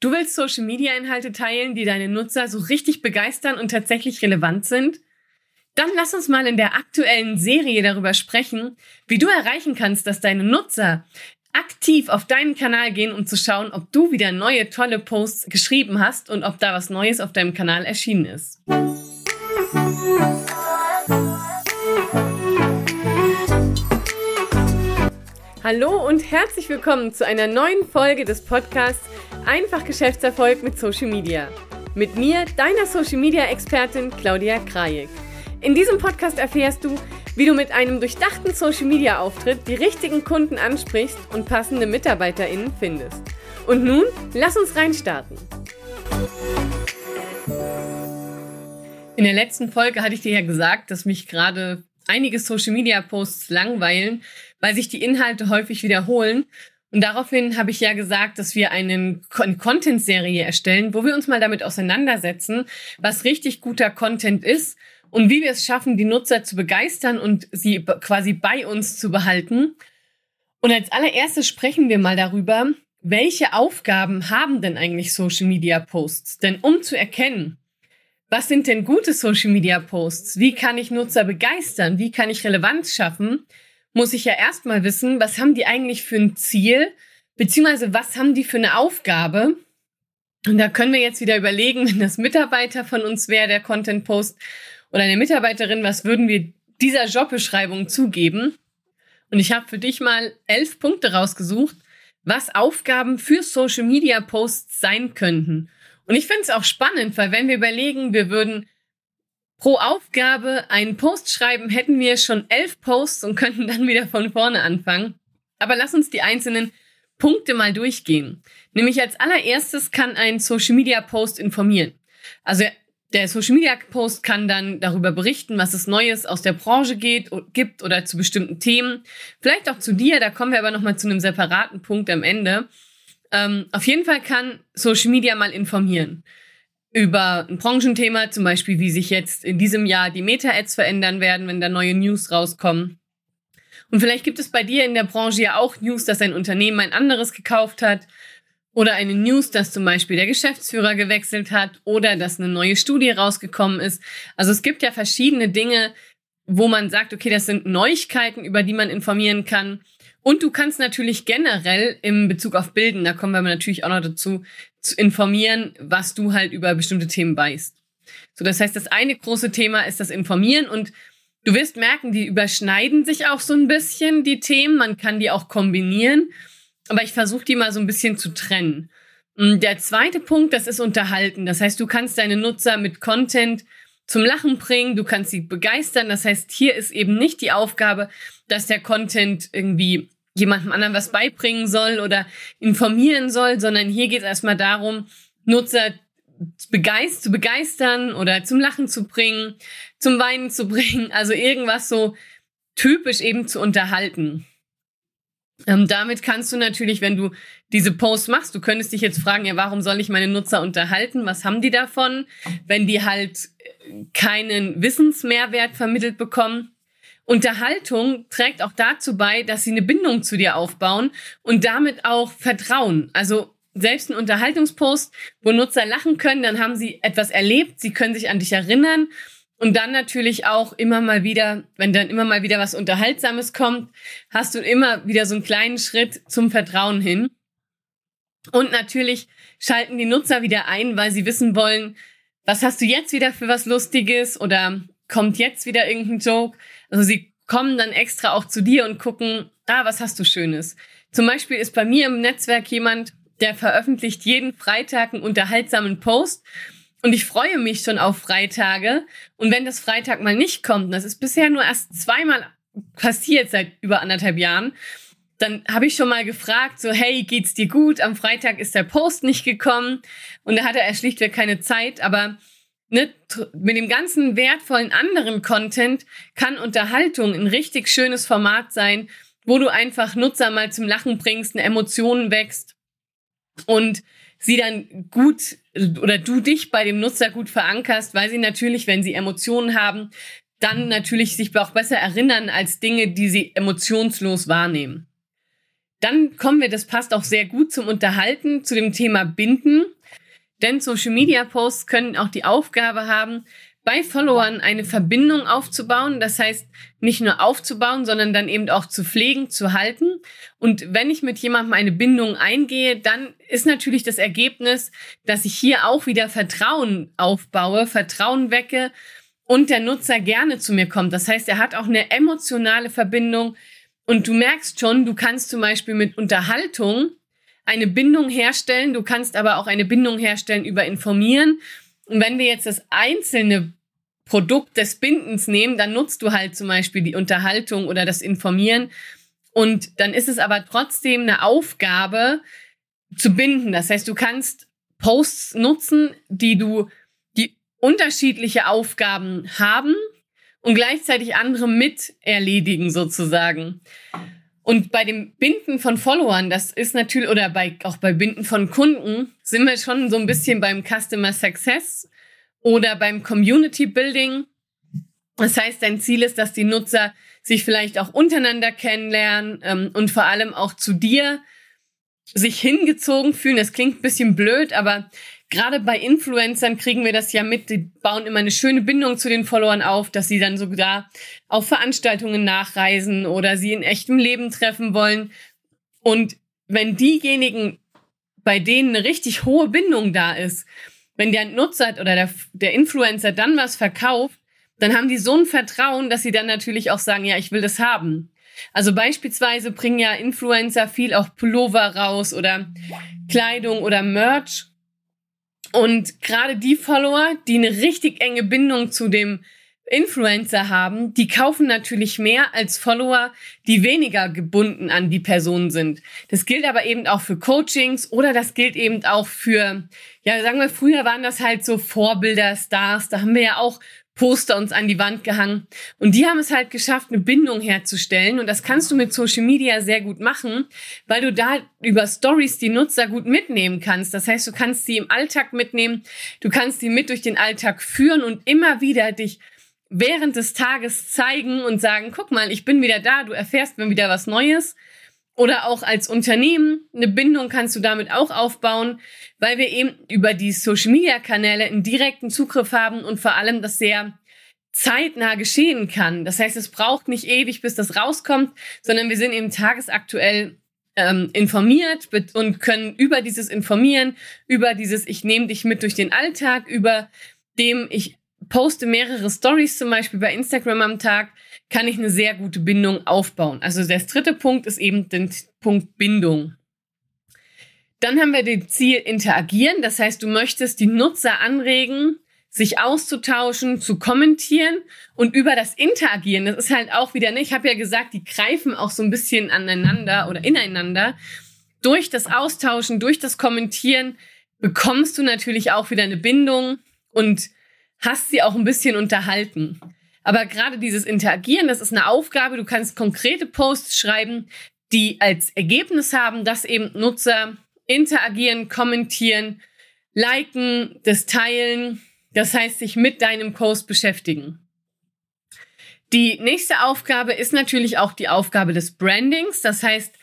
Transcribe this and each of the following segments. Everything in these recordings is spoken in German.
Du willst Social-Media-Inhalte teilen, die deine Nutzer so richtig begeistern und tatsächlich relevant sind? Dann lass uns mal in der aktuellen Serie darüber sprechen, wie du erreichen kannst, dass deine Nutzer aktiv auf deinen Kanal gehen, um zu schauen, ob du wieder neue tolle Posts geschrieben hast und ob da was Neues auf deinem Kanal erschienen ist. Hallo und herzlich willkommen zu einer neuen Folge des Podcasts Einfach Geschäftserfolg mit Social Media. Mit mir, deiner Social Media Expertin Claudia Krajek. In diesem Podcast erfährst du, wie du mit einem durchdachten Social Media Auftritt die richtigen Kunden ansprichst und passende MitarbeiterInnen findest. Und nun, lass uns reinstarten. In der letzten Folge hatte ich dir ja gesagt, dass mich gerade einige Social Media Posts langweilen, weil sich die Inhalte häufig wiederholen und daraufhin habe ich ja gesagt, dass wir eine Content-Serie erstellen, wo wir uns mal damit auseinandersetzen, was richtig guter Content ist und wie wir es schaffen, die Nutzer zu begeistern und sie quasi bei uns zu behalten. Und als allererstes sprechen wir mal darüber, welche Aufgaben haben denn eigentlich Social Media Posts? Denn um zu erkennen, was sind denn gute Social Media Posts? Wie kann ich Nutzer begeistern? Wie kann ich Relevanz schaffen? muss ich ja erstmal wissen, was haben die eigentlich für ein Ziel, beziehungsweise was haben die für eine Aufgabe. Und da können wir jetzt wieder überlegen, wenn das Mitarbeiter von uns wäre, der Content Post oder eine Mitarbeiterin, was würden wir dieser Jobbeschreibung zugeben? Und ich habe für dich mal elf Punkte rausgesucht, was Aufgaben für Social Media Posts sein könnten. Und ich finde es auch spannend, weil wenn wir überlegen, wir würden pro Aufgabe einen Post schreiben, hätten wir schon elf Posts und könnten dann wieder von vorne anfangen. Aber lass uns die einzelnen Punkte mal durchgehen. Nämlich als allererstes kann ein Social Media Post informieren. Also der Social Media Post kann dann darüber berichten, was es Neues aus der Branche geht, gibt oder zu bestimmten Themen. Vielleicht auch zu dir, da kommen wir aber nochmal zu einem separaten Punkt am Ende. Ähm, auf jeden Fall kann Social Media mal informieren über ein Branchenthema, zum Beispiel wie sich jetzt in diesem Jahr die Meta-Ads verändern werden, wenn da neue News rauskommen. Und vielleicht gibt es bei dir in der Branche ja auch News, dass ein Unternehmen ein anderes gekauft hat oder eine News, dass zum Beispiel der Geschäftsführer gewechselt hat oder dass eine neue Studie rausgekommen ist. Also es gibt ja verschiedene Dinge, wo man sagt, okay, das sind Neuigkeiten, über die man informieren kann. Und du kannst natürlich generell im Bezug auf Bilden, da kommen wir natürlich auch noch dazu, zu informieren, was du halt über bestimmte Themen weißt. So, das heißt, das eine große Thema ist das Informieren und du wirst merken, die überschneiden sich auch so ein bisschen, die Themen. Man kann die auch kombinieren, aber ich versuche die mal so ein bisschen zu trennen. Der zweite Punkt, das ist Unterhalten. Das heißt, du kannst deine Nutzer mit Content zum Lachen bringen, du kannst sie begeistern. Das heißt, hier ist eben nicht die Aufgabe, dass der Content irgendwie jemandem anderen was beibringen soll oder informieren soll, sondern hier geht es erstmal darum, Nutzer zu begeistern oder zum Lachen zu bringen, zum Weinen zu bringen, also irgendwas so typisch eben zu unterhalten. Ähm, damit kannst du natürlich, wenn du diese Posts machst, du könntest dich jetzt fragen, ja, warum soll ich meine Nutzer unterhalten? Was haben die davon, wenn die halt keinen Wissensmehrwert vermittelt bekommen? Unterhaltung trägt auch dazu bei, dass sie eine Bindung zu dir aufbauen und damit auch Vertrauen. Also selbst ein Unterhaltungspost, wo Nutzer lachen können, dann haben sie etwas erlebt, sie können sich an dich erinnern und dann natürlich auch immer mal wieder, wenn dann immer mal wieder was Unterhaltsames kommt, hast du immer wieder so einen kleinen Schritt zum Vertrauen hin. Und natürlich schalten die Nutzer wieder ein, weil sie wissen wollen, was hast du jetzt wieder für was Lustiges oder kommt jetzt wieder irgendein Joke. Also sie kommen dann extra auch zu dir und gucken, ah, was hast du Schönes. Zum Beispiel ist bei mir im Netzwerk jemand, der veröffentlicht jeden Freitag einen unterhaltsamen Post und ich freue mich schon auf Freitage. Und wenn das Freitag mal nicht kommt, das ist bisher nur erst zweimal passiert seit über anderthalb Jahren, dann habe ich schon mal gefragt, so, hey, geht's dir gut? Am Freitag ist der Post nicht gekommen und da hatte er schlichtweg keine Zeit, aber ne, mit dem ganzen wertvollen anderen Content kann Unterhaltung ein richtig schönes Format sein, wo du einfach Nutzer mal zum Lachen bringst, eine Emotion wächst und sie dann gut oder du dich bei dem Nutzer gut verankerst, weil sie natürlich, wenn sie Emotionen haben, dann natürlich sich auch besser erinnern als Dinge, die sie emotionslos wahrnehmen. Dann kommen wir, das passt auch sehr gut zum Unterhalten, zu dem Thema Binden. Denn Social Media Posts können auch die Aufgabe haben, bei Followern eine Verbindung aufzubauen. Das heißt, nicht nur aufzubauen, sondern dann eben auch zu pflegen, zu halten. Und wenn ich mit jemandem eine Bindung eingehe, dann ist natürlich das Ergebnis, dass ich hier auch wieder Vertrauen aufbaue, Vertrauen wecke und der Nutzer gerne zu mir kommt. Das heißt, er hat auch eine emotionale Verbindung. Und du merkst schon, du kannst zum Beispiel mit Unterhaltung eine Bindung herstellen. Du kannst aber auch eine Bindung herstellen über Informieren und wenn wir jetzt das einzelne Produkt des Bindens nehmen, dann nutzt du halt zum Beispiel die Unterhaltung oder das Informieren. Und dann ist es aber trotzdem eine Aufgabe zu binden. Das heißt, du kannst Posts nutzen, die du, die unterschiedliche Aufgaben haben und gleichzeitig andere mit erledigen sozusagen. Und bei dem Binden von Followern, das ist natürlich, oder bei, auch bei Binden von Kunden, sind wir schon so ein bisschen beim Customer Success oder beim Community Building. Das heißt, dein Ziel ist, dass die Nutzer sich vielleicht auch untereinander kennenlernen ähm, und vor allem auch zu dir sich hingezogen fühlen. Das klingt ein bisschen blöd, aber gerade bei Influencern kriegen wir das ja mit. Die bauen immer eine schöne Bindung zu den Followern auf, dass sie dann sogar auf Veranstaltungen nachreisen oder sie in echtem Leben treffen wollen. Und wenn diejenigen, bei denen eine richtig hohe Bindung da ist, wenn der Nutzer oder der, der Influencer dann was verkauft, dann haben die so ein Vertrauen, dass sie dann natürlich auch sagen, ja, ich will das haben. Also beispielsweise bringen ja Influencer viel auch Pullover raus oder Kleidung oder Merch. Und gerade die Follower, die eine richtig enge Bindung zu dem Influencer haben, die kaufen natürlich mehr als Follower, die weniger gebunden an die Person sind. Das gilt aber eben auch für Coachings oder das gilt eben auch für, ja, sagen wir, früher waren das halt so Vorbilder, Stars, da haben wir ja auch Poster uns an die Wand gehangen. Und die haben es halt geschafft, eine Bindung herzustellen. Und das kannst du mit Social Media sehr gut machen, weil du da über Stories die Nutzer gut mitnehmen kannst. Das heißt, du kannst sie im Alltag mitnehmen, du kannst sie mit durch den Alltag führen und immer wieder dich während des Tages zeigen und sagen, guck mal, ich bin wieder da, du erfährst mir wieder was Neues. Oder auch als Unternehmen, eine Bindung kannst du damit auch aufbauen, weil wir eben über die Social-Media-Kanäle einen direkten Zugriff haben und vor allem das sehr zeitnah geschehen kann. Das heißt, es braucht nicht ewig, bis das rauskommt, sondern wir sind eben tagesaktuell ähm, informiert und können über dieses Informieren, über dieses Ich nehme dich mit durch den Alltag, über dem ich poste mehrere Stories zum Beispiel bei Instagram am Tag, kann ich eine sehr gute Bindung aufbauen. Also der dritte Punkt ist eben der Punkt Bindung. Dann haben wir den Ziel interagieren. Das heißt, du möchtest die Nutzer anregen, sich auszutauschen, zu kommentieren und über das Interagieren, das ist halt auch wieder, ne, ich habe ja gesagt, die greifen auch so ein bisschen aneinander oder ineinander. Durch das Austauschen, durch das Kommentieren bekommst du natürlich auch wieder eine Bindung und hast sie auch ein bisschen unterhalten. Aber gerade dieses Interagieren, das ist eine Aufgabe. Du kannst konkrete Posts schreiben, die als Ergebnis haben, dass eben Nutzer interagieren, kommentieren, liken, das teilen. Das heißt, sich mit deinem Post beschäftigen. Die nächste Aufgabe ist natürlich auch die Aufgabe des Brandings. Das heißt,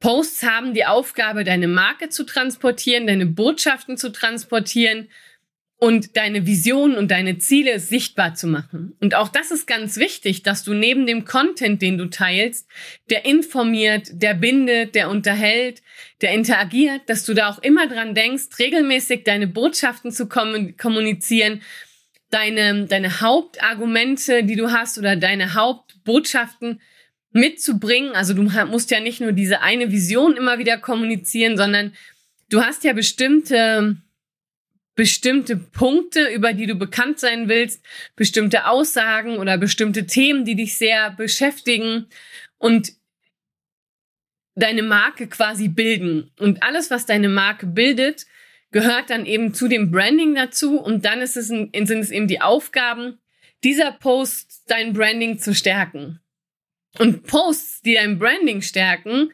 Posts haben die Aufgabe, deine Marke zu transportieren, deine Botschaften zu transportieren und deine Visionen und deine Ziele sichtbar zu machen. Und auch das ist ganz wichtig, dass du neben dem Content, den du teilst, der informiert, der bindet, der unterhält, der interagiert, dass du da auch immer dran denkst, regelmäßig deine Botschaften zu kommunizieren, deine, deine Hauptargumente, die du hast oder deine Hauptbotschaften mitzubringen. Also du musst ja nicht nur diese eine Vision immer wieder kommunizieren, sondern du hast ja bestimmte bestimmte Punkte, über die du bekannt sein willst, bestimmte Aussagen oder bestimmte Themen, die dich sehr beschäftigen und deine Marke quasi bilden. Und alles, was deine Marke bildet, gehört dann eben zu dem Branding dazu. Und dann ist es, sind es eben die Aufgaben, dieser Post dein Branding zu stärken. Und Posts, die dein Branding stärken,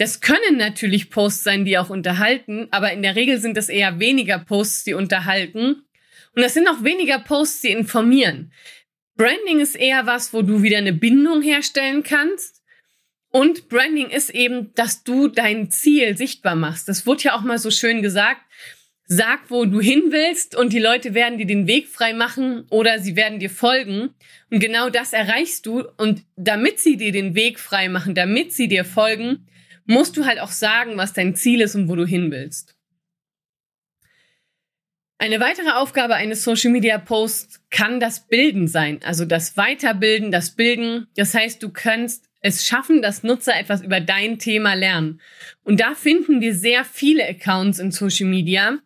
das können natürlich Posts sein, die auch unterhalten, aber in der Regel sind das eher weniger Posts, die unterhalten. Und das sind auch weniger Posts, die informieren. Branding ist eher was, wo du wieder eine Bindung herstellen kannst Und Branding ist eben, dass du dein Ziel sichtbar machst. Das wurde ja auch mal so schön gesagt. Sag, wo du hin willst und die Leute werden dir den Weg frei machen oder sie werden dir folgen. Und genau das erreichst du. Und damit sie dir den Weg frei machen, damit sie dir folgen, musst du halt auch sagen, was dein Ziel ist und wo du hin willst. Eine weitere Aufgabe eines Social Media Posts kann das Bilden sein, also das Weiterbilden, das Bilden. Das heißt, du kannst es schaffen, dass Nutzer etwas über dein Thema lernen. Und da finden wir sehr viele Accounts in Social Media,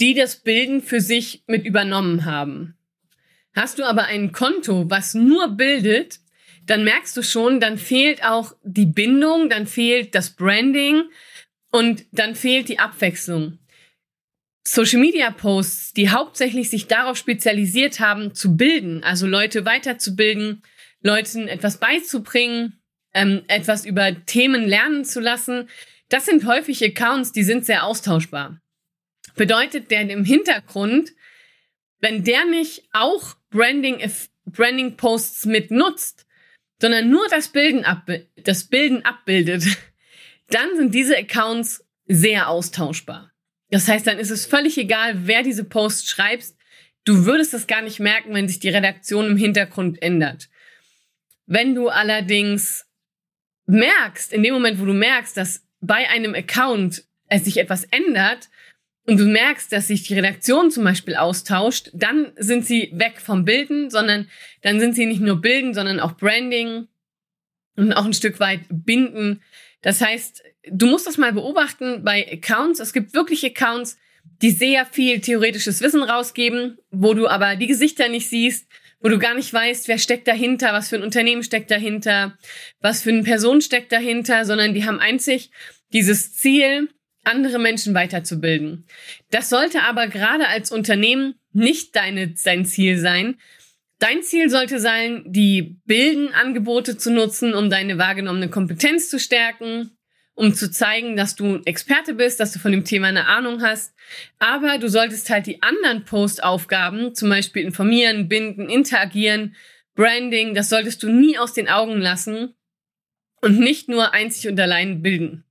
die das Bilden für sich mit übernommen haben. Hast du aber ein Konto, was nur bildet, dann merkst du schon, dann fehlt auch die Bindung, dann fehlt das Branding und dann fehlt die Abwechslung. Social Media Posts, die hauptsächlich sich darauf spezialisiert haben, zu bilden, also Leute weiterzubilden, Leuten etwas beizubringen, ähm, etwas über Themen lernen zu lassen. Das sind häufig Accounts, die sind sehr austauschbar. Bedeutet, der im Hintergrund, wenn der nicht auch Branding, Branding Posts mit nutzt, sondern nur das Bilden, ab, das Bilden abbildet, dann sind diese Accounts sehr austauschbar. Das heißt, dann ist es völlig egal, wer diese Posts schreibt. Du würdest es gar nicht merken, wenn sich die Redaktion im Hintergrund ändert. Wenn du allerdings merkst, in dem Moment, wo du merkst, dass bei einem Account es sich etwas ändert und du merkst, dass sich die Redaktion zum Beispiel austauscht, dann sind sie weg vom Bilden, sondern dann sind sie nicht nur Bilden, sondern auch Branding und auch ein Stück weit Binden. Das heißt, du musst das mal beobachten bei Accounts. Es gibt wirklich Accounts, die sehr viel theoretisches Wissen rausgeben, wo du aber die Gesichter nicht siehst, wo du gar nicht weißt, wer steckt dahinter, was für ein Unternehmen steckt dahinter, was für eine Person steckt dahinter, sondern die haben einzig dieses Ziel, andere Menschen weiterzubilden. Das sollte aber gerade als Unternehmen nicht deine, dein Ziel sein. Dein Ziel sollte sein, die Bildenangebote zu nutzen, um deine wahrgenommene Kompetenz zu stärken, um zu zeigen, dass du Experte bist, dass du von dem Thema eine Ahnung hast. Aber du solltest halt die anderen Postaufgaben, zum Beispiel informieren, binden, interagieren, Branding, das solltest du nie aus den Augen lassen und nicht nur einzig und allein bilden.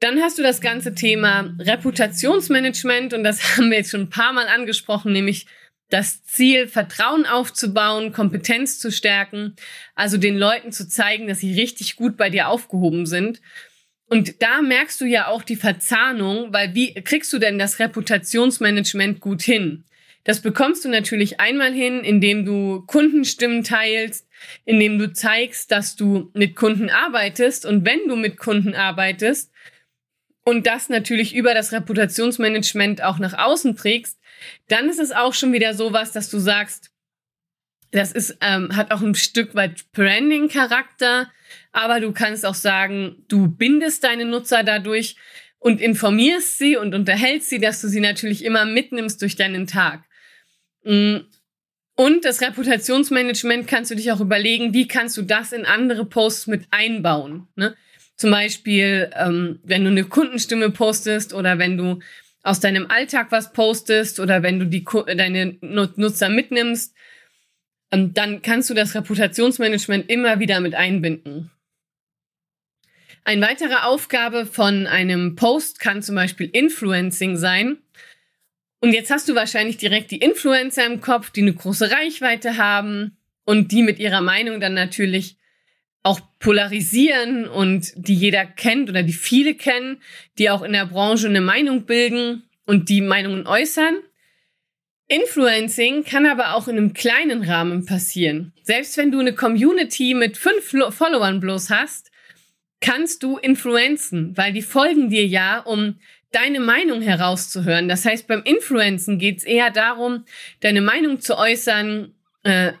Dann hast du das ganze Thema Reputationsmanagement und das haben wir jetzt schon ein paar Mal angesprochen, nämlich das Ziel, Vertrauen aufzubauen, Kompetenz zu stärken, also den Leuten zu zeigen, dass sie richtig gut bei dir aufgehoben sind. Und da merkst du ja auch die Verzahnung, weil wie kriegst du denn das Reputationsmanagement gut hin? Das bekommst du natürlich einmal hin, indem du Kundenstimmen teilst, indem du zeigst, dass du mit Kunden arbeitest und wenn du mit Kunden arbeitest und das natürlich über das Reputationsmanagement auch nach außen trägst, dann ist es auch schon wieder sowas, dass du sagst, das ist, ähm, hat auch ein Stück weit Branding-Charakter, aber du kannst auch sagen, du bindest deine Nutzer dadurch und informierst sie und unterhältst sie, dass du sie natürlich immer mitnimmst durch deinen Tag. Mm. Und das Reputationsmanagement kannst du dich auch überlegen, wie kannst du das in andere Posts mit einbauen. Ne? Zum Beispiel, ähm, wenn du eine Kundenstimme postest oder wenn du aus deinem Alltag was postest oder wenn du die, deine Nutzer mitnimmst, ähm, dann kannst du das Reputationsmanagement immer wieder mit einbinden. Eine weitere Aufgabe von einem Post kann zum Beispiel Influencing sein. Und jetzt hast du wahrscheinlich direkt die Influencer im Kopf, die eine große Reichweite haben und die mit ihrer Meinung dann natürlich auch polarisieren und die jeder kennt oder die viele kennen, die auch in der Branche eine Meinung bilden und die Meinungen äußern. Influencing kann aber auch in einem kleinen Rahmen passieren. Selbst wenn du eine Community mit fünf Followern bloß hast, kannst du influenzen, weil die folgen dir ja, um deine Meinung herauszuhören. Das heißt, beim Influenzen geht es eher darum, deine Meinung zu äußern, äh,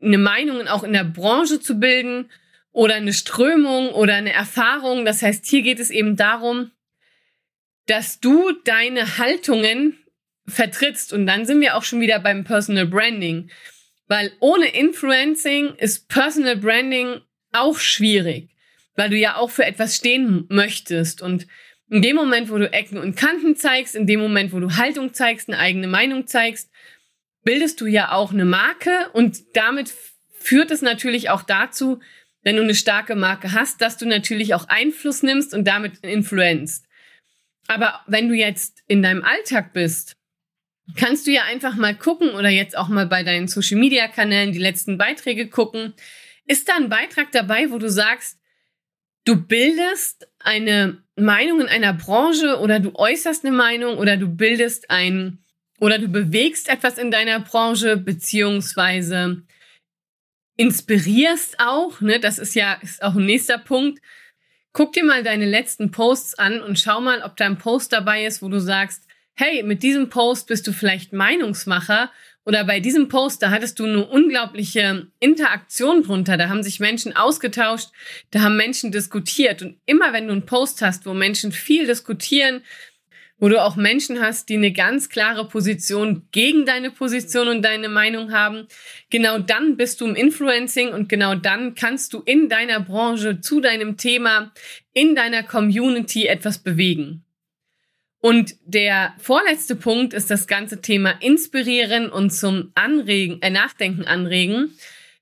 eine Meinung auch in der Branche zu bilden oder eine Strömung oder eine Erfahrung. Das heißt, hier geht es eben darum, dass du deine Haltungen vertrittst. Und dann sind wir auch schon wieder beim Personal Branding. Weil ohne Influencing ist Personal Branding auch schwierig, weil du ja auch für etwas stehen möchtest. Und in dem Moment, wo du Ecken und Kanten zeigst, in dem Moment, wo du Haltung zeigst, eine eigene Meinung zeigst, bildest du ja auch eine Marke und damit führt es natürlich auch dazu, wenn du eine starke Marke hast, dass du natürlich auch Einfluss nimmst und damit influenzt. Aber wenn du jetzt in deinem Alltag bist, kannst du ja einfach mal gucken oder jetzt auch mal bei deinen Social Media Kanälen die letzten Beiträge gucken. Ist da ein Beitrag dabei, wo du sagst, du bildest eine Meinung in einer Branche oder du äußerst eine Meinung oder du bildest ein oder du bewegst etwas in deiner Branche beziehungsweise inspirierst auch, ne? Das ist ja ist auch ein nächster Punkt. Guck dir mal deine letzten Posts an und schau mal, ob da ein Post dabei ist, wo du sagst, hey, mit diesem Post bist du vielleicht Meinungsmacher oder bei diesem Post, da hattest du eine unglaubliche Interaktion drunter. Da haben sich Menschen ausgetauscht, da haben Menschen diskutiert. Und immer wenn du einen Post hast, wo Menschen viel diskutieren, wo du auch Menschen hast, die eine ganz klare Position gegen deine Position und deine Meinung haben, genau dann bist du im Influencing und genau dann kannst du in deiner Branche zu deinem Thema, in deiner Community etwas bewegen. Und der vorletzte Punkt ist das ganze Thema inspirieren und zum Anregen, äh, Nachdenken anregen.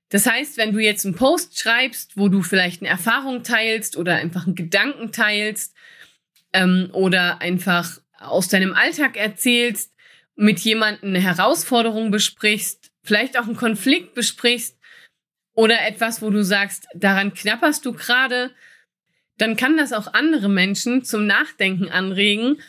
Das heißt, wenn du jetzt einen Post schreibst, wo du vielleicht eine Erfahrung teilst oder einfach einen Gedanken teilst ähm, oder einfach aus deinem Alltag erzählst, mit jemandem eine Herausforderung besprichst, vielleicht auch einen Konflikt besprichst oder etwas, wo du sagst, daran knapperst du gerade, dann kann das auch andere Menschen zum Nachdenken anregen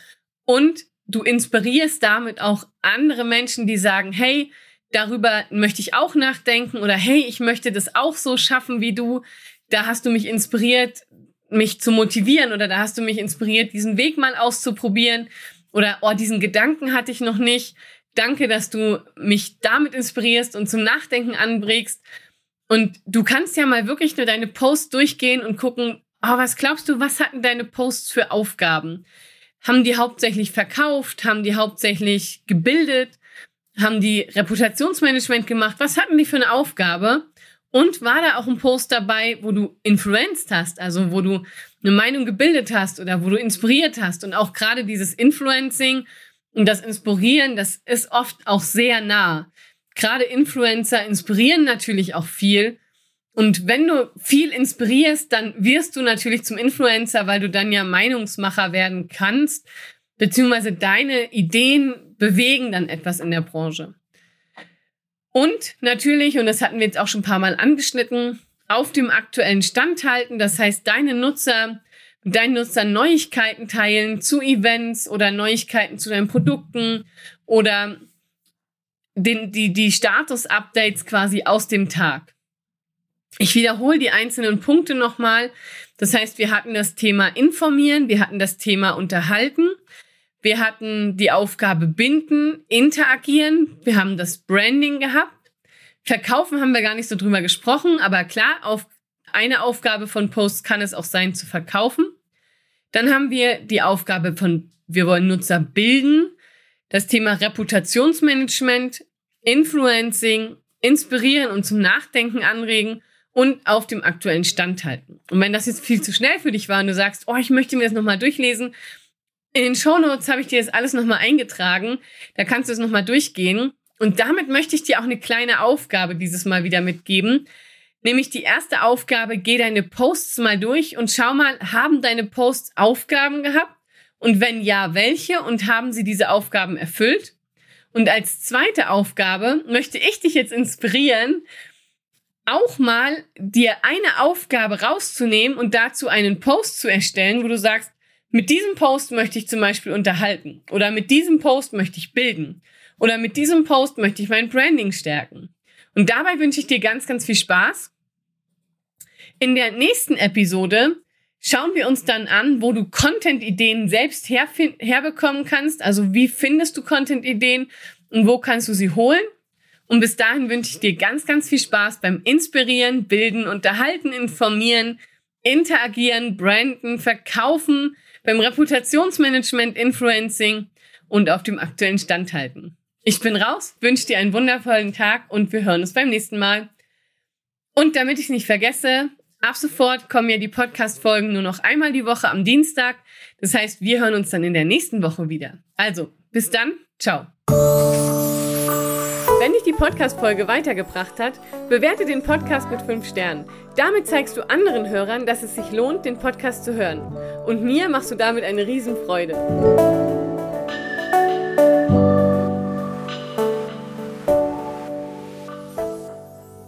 und du inspirierst damit auch andere Menschen, die sagen, hey, darüber möchte ich auch nachdenken oder hey, ich möchte das auch so schaffen wie du. Da hast du mich inspiriert, mich zu motivieren oder da hast du mich inspiriert, diesen Weg mal auszuprobieren oder oh, diesen Gedanken hatte ich noch nicht. Danke, dass du mich damit inspirierst und zum Nachdenken anbringst. Und du kannst ja mal wirklich nur deine Posts durchgehen und gucken, oh, was glaubst du, was hatten deine Posts für Aufgaben? Haben die hauptsächlich verkauft? Haben die hauptsächlich gebildet? Haben die Reputationsmanagement gemacht? Was hatten die für eine Aufgabe? Und war da auch ein Post dabei, wo du influenced hast, also wo du eine Meinung gebildet hast oder wo du inspiriert hast? Und auch gerade dieses Influencing und das Inspirieren, das ist oft auch sehr nah. Gerade Influencer inspirieren natürlich auch viel. Und wenn du viel inspirierst, dann wirst du natürlich zum Influencer, weil du dann ja Meinungsmacher werden kannst, beziehungsweise deine Ideen bewegen dann etwas in der Branche. Und natürlich, und das hatten wir jetzt auch schon ein paar Mal angeschnitten, auf dem aktuellen Stand halten. Das heißt, deine Nutzer, deinen Nutzer Neuigkeiten teilen zu Events oder Neuigkeiten zu deinen Produkten oder den, die, die Status-Updates quasi aus dem Tag. Ich wiederhole die einzelnen Punkte nochmal. Das heißt, wir hatten das Thema informieren, wir hatten das Thema unterhalten, wir hatten die Aufgabe binden, interagieren, wir haben das Branding gehabt. Verkaufen haben wir gar nicht so drüber gesprochen, aber klar, auf eine Aufgabe von Posts kann es auch sein zu verkaufen. Dann haben wir die Aufgabe von, wir wollen Nutzer bilden, das Thema Reputationsmanagement, Influencing, inspirieren und zum Nachdenken anregen und auf dem aktuellen Stand halten. Und wenn das jetzt viel zu schnell für dich war und du sagst, oh, ich möchte mir das nochmal durchlesen, in den Show Notes habe ich dir das alles nochmal eingetragen. Da kannst du es nochmal durchgehen. Und damit möchte ich dir auch eine kleine Aufgabe dieses Mal wieder mitgeben. Nämlich die erste Aufgabe, geh deine Posts mal durch und schau mal, haben deine Posts Aufgaben gehabt? Und wenn ja, welche? Und haben sie diese Aufgaben erfüllt? Und als zweite Aufgabe möchte ich dich jetzt inspirieren auch mal dir eine Aufgabe rauszunehmen und dazu einen Post zu erstellen, wo du sagst, mit diesem Post möchte ich zum Beispiel unterhalten oder mit diesem Post möchte ich bilden oder mit diesem Post möchte ich mein Branding stärken. Und dabei wünsche ich dir ganz, ganz viel Spaß. In der nächsten Episode schauen wir uns dann an, wo du Content-Ideen selbst herbekommen kannst. Also wie findest du Content-Ideen und wo kannst du sie holen? Und bis dahin wünsche ich dir ganz, ganz viel Spaß beim Inspirieren, Bilden, Unterhalten, Informieren, Interagieren, Branden, Verkaufen, beim Reputationsmanagement, Influencing und auf dem aktuellen Stand halten. Ich bin raus, wünsche dir einen wundervollen Tag und wir hören uns beim nächsten Mal. Und damit ich nicht vergesse, ab sofort kommen mir die Podcast-Folgen nur noch einmal die Woche am Dienstag. Das heißt, wir hören uns dann in der nächsten Woche wieder. Also, bis dann, ciao. Wenn dich die Podcast-Folge weitergebracht hat, bewerte den Podcast mit 5 Sternen. Damit zeigst du anderen Hörern, dass es sich lohnt, den Podcast zu hören. Und mir machst du damit eine Riesenfreude.